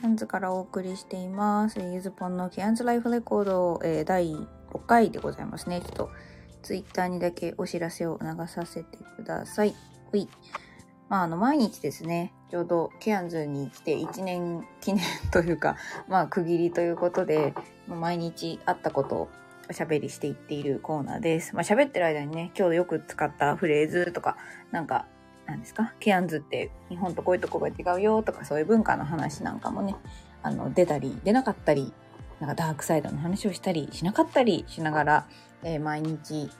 キャンズからお送りしています。ゆずぽんのキャンズライフレコード、えー第6回でございますね。ちょっと、ツイッターにだけお知らせを流させてください。ほい。まあ、あの、毎日ですね、ちょうどケアンズに来て1年記念というか、まあ、区切りということで、毎日あったことをおしゃべりしていっているコーナーです。まあ、喋ってる間にね、今日よく使ったフレーズとか、なんか、なんですか？ケアンズって日本とこういうとこが違うよとかそういう文化の話なんかもね、あの、出たり、出なかったり、なんかダークサイドの話をしたりしなかったりしながら、えー毎日、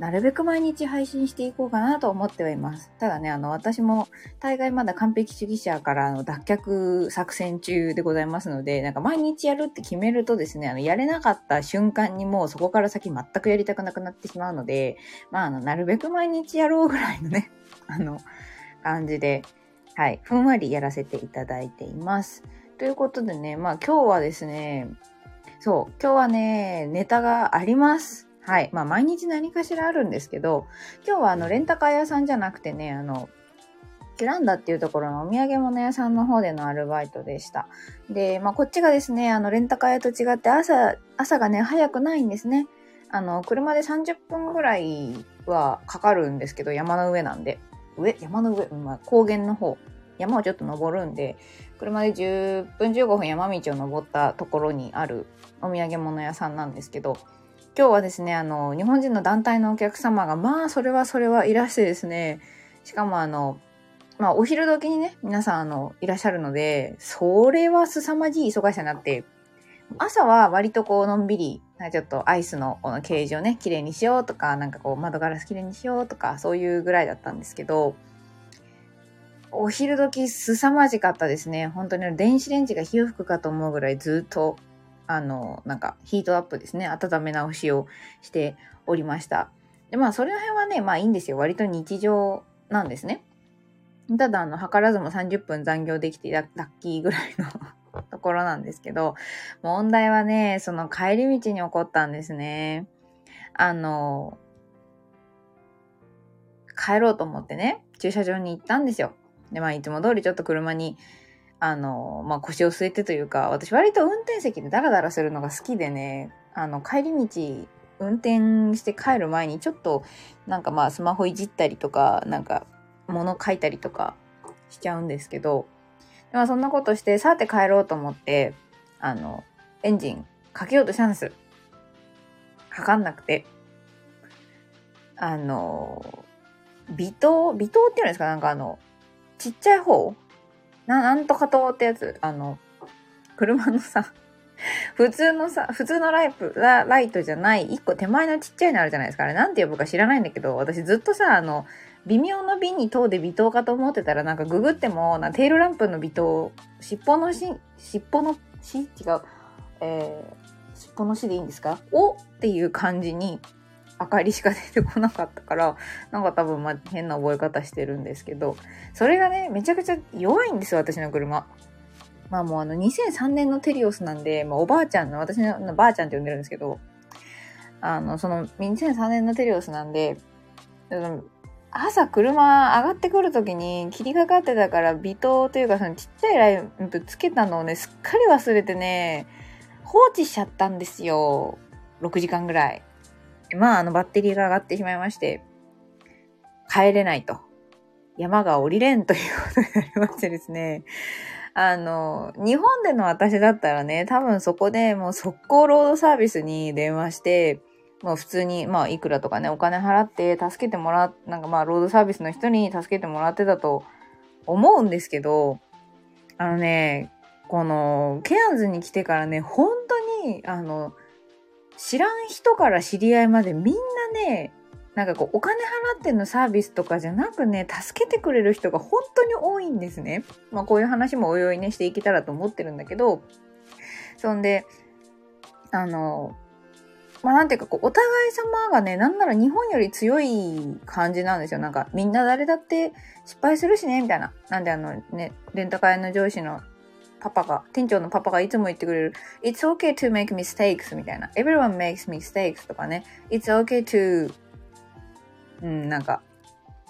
なるべく毎日配信していこうかなと思ってはいます。ただね、あの、私も大概まだ完璧主義者からの脱却作戦中でございますので、なんか毎日やるって決めるとですね、あの、やれなかった瞬間にもうそこから先全くやりたくなくなってしまうので、まあ、あの、なるべく毎日やろうぐらいのね、あの、感じで、はい、ふんわりやらせていただいています。ということでね、まあ今日はですね、そう、今日はね、ネタがあります。はい。まあ毎日何かしらあるんですけど、今日はあの、レンタカー屋さんじゃなくてね、あの、キュランダっていうところのお土産物屋さんの方でのアルバイトでした。で、まあこっちがですね、あの、レンタカー屋と違って朝、朝がね、早くないんですね。あの、車で30分ぐらいはかかるんですけど、山の上なんで。上？山の上、うんまあ、高原の方。山をちょっと登るんで、車で10分15分山道を登ったところにあるお土産物屋さんなんですけど、今日はですね、あの、日本人の団体のお客様が、まあ、それはそれはいらしてですね、しかもあの、まあ、お昼時にね、皆さん、あの、いらっしゃるので、それは凄まじい忙しさになって、朝は割とこう、のんびり、ちょっとアイスのこのケージをね、綺麗にしようとか、なんかこう、窓ガラス綺麗にしようとか、そういうぐらいだったんですけど、お昼時凄まじかったですね。本当に電子レンジが火を吹くかと思うぐらいずっと、あの、なんかヒートアップですね。温め直しをしておりました。で、まあ、それの辺はね、まあいいんですよ。割と日常なんですね。ただ、あの、図らずも30分残業できてララッキーぐらいの ところなんですけど、問題はね、その帰り道に起こったんですね。あの、帰ろうと思ってね、駐車場に行ったんですよ。で、まあ、いつも通りちょっと車に、あの、まあ、腰を据えてというか、私割と運転席でダラダラするのが好きでね、あの、帰り道、運転して帰る前にちょっと、なんかまあ、スマホいじったりとか、なんか、物書いたりとかしちゃうんですけど、まあ、そんなことして、さて帰ろうと思って、あの、エンジンかけようとしたんです。かかんなくて。あの、微糖？微糖っていうんですか？なんかあの、ちっちゃい方？な、なんとか糖ってやつ。あの、車のさ、普通のさ、普通のライプ、ラライトじゃない、一個手前のちっちゃいのあるじゃないですか。あれなんて呼ぶか知らないんだけど、私ずっとさ、あの、微妙の微に糖で微糖かと思ってたら、なんかググっても、なテールランプの微糖、尻尾のし、尻尾のし違う。えー、尻尾のしでいいんですか？おっていう感じに、明かりしか出てこなかったから、なんか多分ま変な覚え方してるんですけど、それがね、めちゃくちゃ弱いんですよ、私の車。まあもうあの2003年のテリオスなんで、まあおばあちゃんの、私のばあちゃんって呼んでるんですけど、あの、その2003年のテリオスなんで、朝車上がってくるときに霧がかってたから微灯というかそのちっちゃいライトつけたのをね、すっかり忘れてね、放置しちゃったんですよ。6時間ぐらい。まあ、あの、バッテリーが上がってしまいまして、帰れないと。山が降りれんということになりましてですね。あの、日本での私だったらね、多分そこでもう速攻ロードサービスに電話して、もう普通に、まあ、いくらとかね、お金払って助けてもらっ、なんかまあ、ロードサービスの人に助けてもらってたと思うんですけど、あのね、この、ケアンズに来てからね、本当に、あの、知らん人から知り合いまでみんなね、なんかこう、お金払ってのサービスとかじゃなくね、助けてくれる人が本当に多いんですね。まあこういう話もおいおいねしていけたらと思ってるんだけど、そんで、あの、まあなんていうかこう、お互い様がね、なんなら日本より強い感じなんですよ。なんかみんな誰だって失敗するしね、みたいな。なんであのね、レンタカー屋の上司のパパが、店長のパパがいつも言ってくれる、It's okay to make mistakes みたいな。Everyone makes mistakes とかね。It's okay to うん、なんか、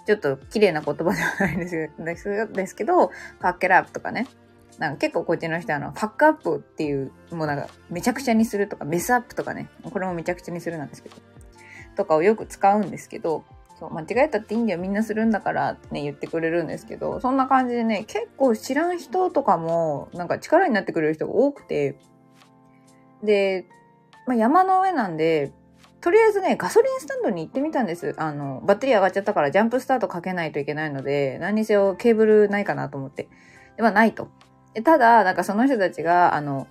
ちょっと綺麗な言葉ではないです、ですですけど、パッケラップとかね。なんか結構こっちの人はあの、ファックアップっていう、もうなんかめちゃくちゃにするとか、メスアップとかね、これもめちゃくちゃにするなんですけど、とかをよく使うんですけど、そう、間違えたっていいんだよ、みんなするんだからってね、言ってくれるんですけど、そんな感じでね、結構知らん人とかも、なんか力になってくれる人が多くて、で、まあ、山の上なんで、とりあえずね、ガソリンスタンドに行ってみたんです。あの、バッテリー上がっちゃったからジャンプスタートかけないといけないので、何にせよケーブルないかなと思って。ではないと。ただ、なんかその人たちが、あの、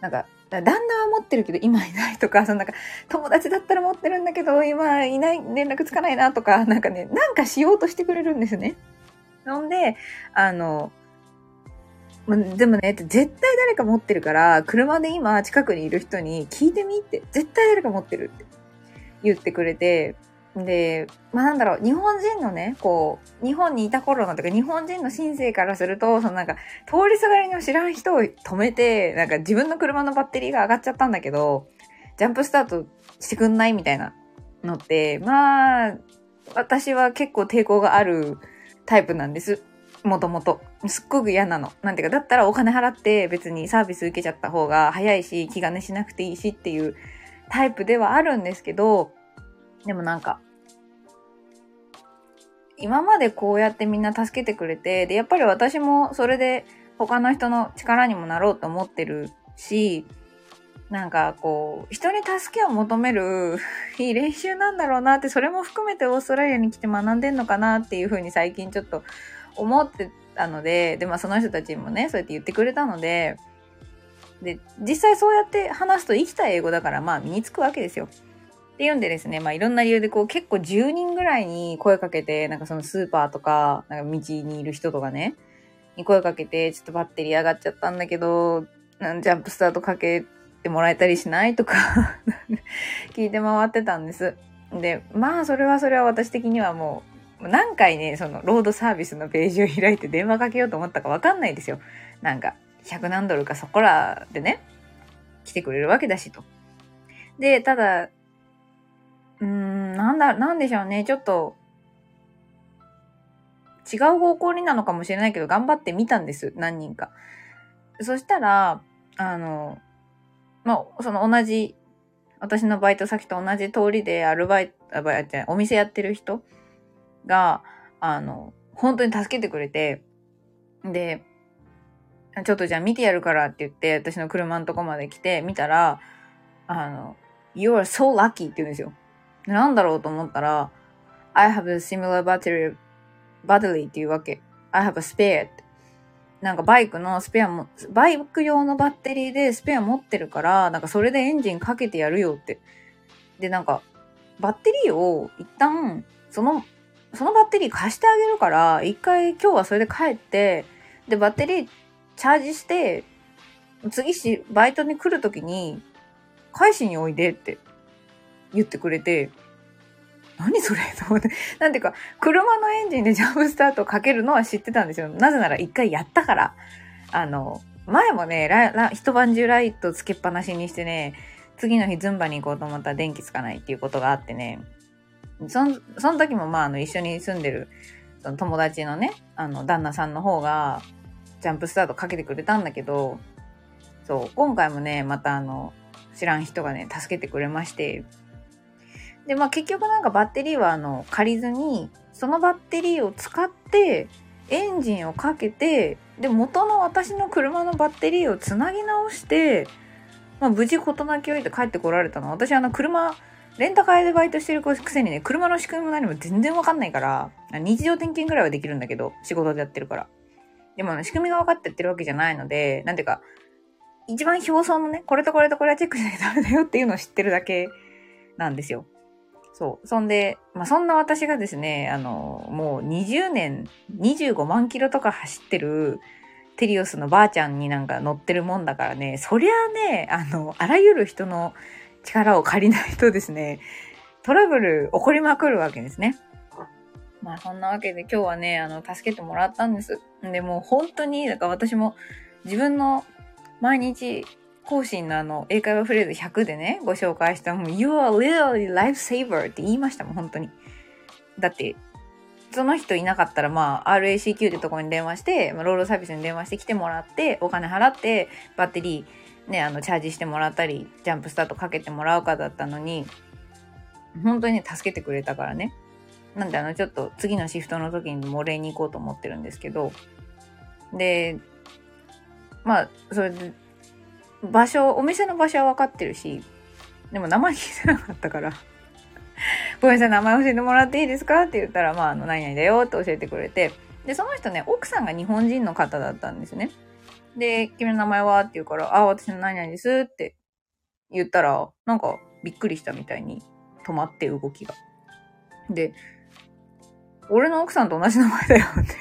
なんか、旦那は持ってるけど今いないとか、そのなんか友達だったら持ってるんだけど今いない、連絡つかないなとか、なんかね、なんかしようとしてくれるんですね。ほんで、あの、でもね、絶対誰か持ってるから、車で今近くにいる人に聞いてみって、絶対誰か持ってるって言ってくれて、で、まあなんだろう、日本人のね、こう、日本にいた頃のとか、日本人の新生からすると、そのなんか、通りすがりの知らん人を止めて、なんか自分の車のバッテリーが上がっちゃったんだけど、ジャンプスタートしてくんないみたいなのって、まあ、私は結構抵抗があるタイプなんです。もともと。すっごく嫌なの。なんていうか、だったらお金払って別にサービス受けちゃった方が早いし、気兼ねしなくていいしっていうタイプではあるんですけど、でもなんか、今までこうやってみんな助けてくれて、で、やっぱり私もそれで他の人の力にもなろうと思ってるし、なんかこう、人に助けを求める いい練習なんだろうなって、それも含めてオーストラリアに来て学んでんのかなっていうふうに最近ちょっと思ってたので、で、まあその人たちもね、そうやって言ってくれたので、で、実際そうやって話すと生きた英語だからまあ身につくわけですよ。っていうんでですね、まあいろんな理由でこう結構10人ぐらいに声かけて、なんかそのスーパーとか、なんか道にいる人とかね、に声かけて、ちょっとバッテリー上がっちゃったんだけど、ジャンプスタートかけてもらえたりしないとか 聞いて回ってたんです。で、まあそれはそれは私的にはもう、何回ね、そのロードサービスのページを開いて電話かけようと思ったかわかんないですよ。なんか、100何ドルかそこらでね、来てくれるわけだしと。で、ただ、うーん、なんだ、なんでしょうね。ちょっと、違う方向になのかもしれないけど、頑張ってみたんです。何人か。そしたら、あの、まあ、その同じ、私のバイト先と同じ通りでアルバイト、あ、バイトお店やってる人が、あの、本当に助けてくれて、で、ちょっとじゃあ見てやるからって言って、私の車のとこまで来て、見たら、あの、You are so lucky って言うんですよ。なんだろうと思ったら、I have a similar battery, battery っていうわけ。I have a spare って。なんかバイクのスペアも、バイク用のバッテリーでスペア持ってるから、なんかそれでエンジンかけてやるよって。で、なんか、バッテリーを一旦、その、そのバッテリー貸してあげるから、一回今日はそれで帰って、で、バッテリーチャージして、次し、バイトに来るときに、返しにおいでって言ってくれて、何それ？と思って。なんていうか、車のエンジンでジャンプスタートかけるのは知ってたんですよ。なぜなら一回やったから。あの、前もね、一晩中ライトつけっぱなしにしてね、次の日ズンバに行こうと思ったら電気つかないっていうことがあってね、その、その時もまあ、あの、一緒に住んでる、その友達のね、あの、旦那さんの方が、ジャンプスタートかけてくれたんだけど、そう、今回もね、またあの、知らん人がね、助けてくれまして、で、まあ結局なんかバッテリーはあの借りずに、そのバッテリーを使ってエンジンをかけて、で、元の私の車のバッテリーをつなぎ直して、まあ無事事なきを得て帰ってこられたの。私あの車、レンタカーでバイトしてるくせにね、車の仕組みも何も全然わかんないから、日常点検ぐらいはできるんだけど、仕事でやってるから。でも、仕組みが分かってやってるわけじゃないので、なんていうか、一番表層のね、これとこれとこれはチェックしなきゃダメだよっていうのを知ってるだけなんですよ。そう。そんで、まあ、そんな私がですね、あの、もう20年、25万キロとか走ってるテリオスのばあちゃんになんか乗ってるもんだからね、そりゃあね、あの、あらゆる人の力を借りないとですね、トラブル起こりまくるわけですね。まあそんなわけで今日はね、あの、助けてもらったんです。で、も本当に、だから私も自分の毎日更新のあの、英会話フレーズ100でね、ご紹介したもう、You are literally lifesaver って言いましたもん、本当に。だって、その人いなかったら、まあ、RACQ ってとこに電話して、まあ、ロードサービスに電話して来てもらって、お金払って、バッテリー、ね、あの、チャージしてもらったり、ジャンプスタートかけてもらうかだったのに、本当にね、助けてくれたからね。なんで、あの、ちょっと次のシフトの時にも礼に行こうと思ってるんですけど、で、まあ、それで、場所、お店の場所は分かってるし、でも名前聞いてなかったから。ごめんなさい、名前教えてもらっていいですか？って言ったら、まあ、あの、何々だよって教えてくれて、で、その人ね、奥さんが日本人の方だったんですね。で、君の名前は？って言うから、あ、私の何々ですって言ったら、なんかびっくりしたみたいに止まって動きが。で、俺の奥さんと同じ名前だよって。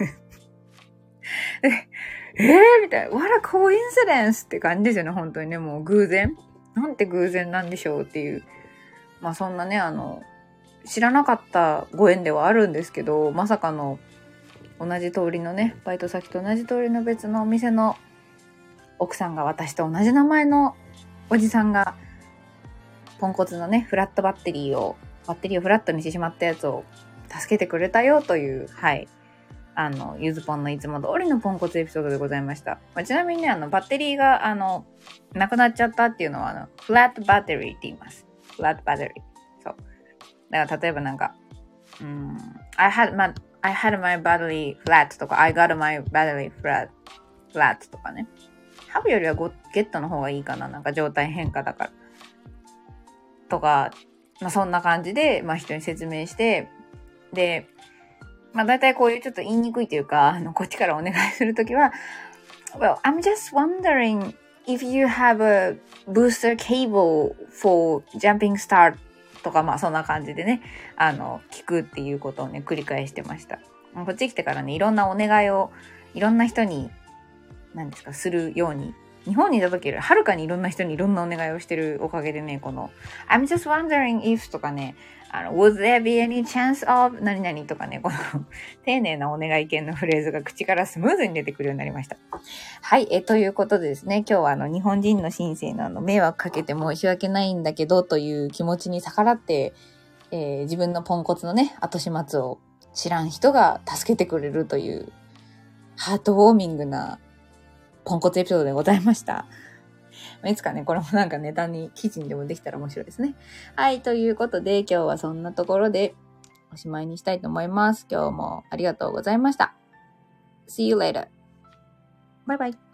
で、えーみたいな。What a coincidence! って感じですよね、本当にね。もう偶然なんて偶然なんでしょうっていう。まあそんなね、あの、知らなかったご縁ではあるんですけど、まさかの同じ通りのね、バイト先と同じ通りの別のお店の奥さんが私と同じ名前のおじさんが、ポンコツのね、フラットバッテリーを、バッテリーをフラットにしてしまったやつを助けてくれたよという、はい、あの、ゆずぽんのいつも通りのポンコツエピソードでございました。まあ、ちなみにね、あの、バッテリーが、あの、なくなっちゃったっていうのは、あの、フラットバッテリーって言います。フラットバッテリー。そう。だから、例えばなんか、うん、I had my, I had my battery flat とか、I got my battery flat, flat とかね。ハブよりはゴゲットの方がいいかな。なんか状態変化だから。とか、まあそんな感じで、まあ人に説明して、で、まあ大体こういうちょっと言いにくいというか、あの、こっちからお願いするときは、Well, I'm just wondering if you have a booster cable for jumping start とか、まあそんな感じでね、あの、聞くっていうことをね、繰り返してました。こっち来てからね、いろんなお願いを、いろんな人に、何ですか、するように日本にいた時よりはるかにいろんな人にいろんなお願いをしてるおかげでね、この I'm just wondering if とかね、あの、would there be any chance of 何々とかね、この 丁寧なお願い系のフレーズが口からスムーズに出てくるようになりました。はい、え、ということでですね、今日はあの、日本人の申請のあの、迷惑かけて申し訳ないんだけどという気持ちに逆らって、えー、自分のポンコツのね、後始末を知らん人が助けてくれるという、ハートウォーミングなポンコツエピソードでございました。いつかね、これもなんかネタに、記事にでもできたら面白いですね。はい、ということで今日はそんなところでおしまいにしたいと思います。今日もありがとうございました。See you later. Bye bye.。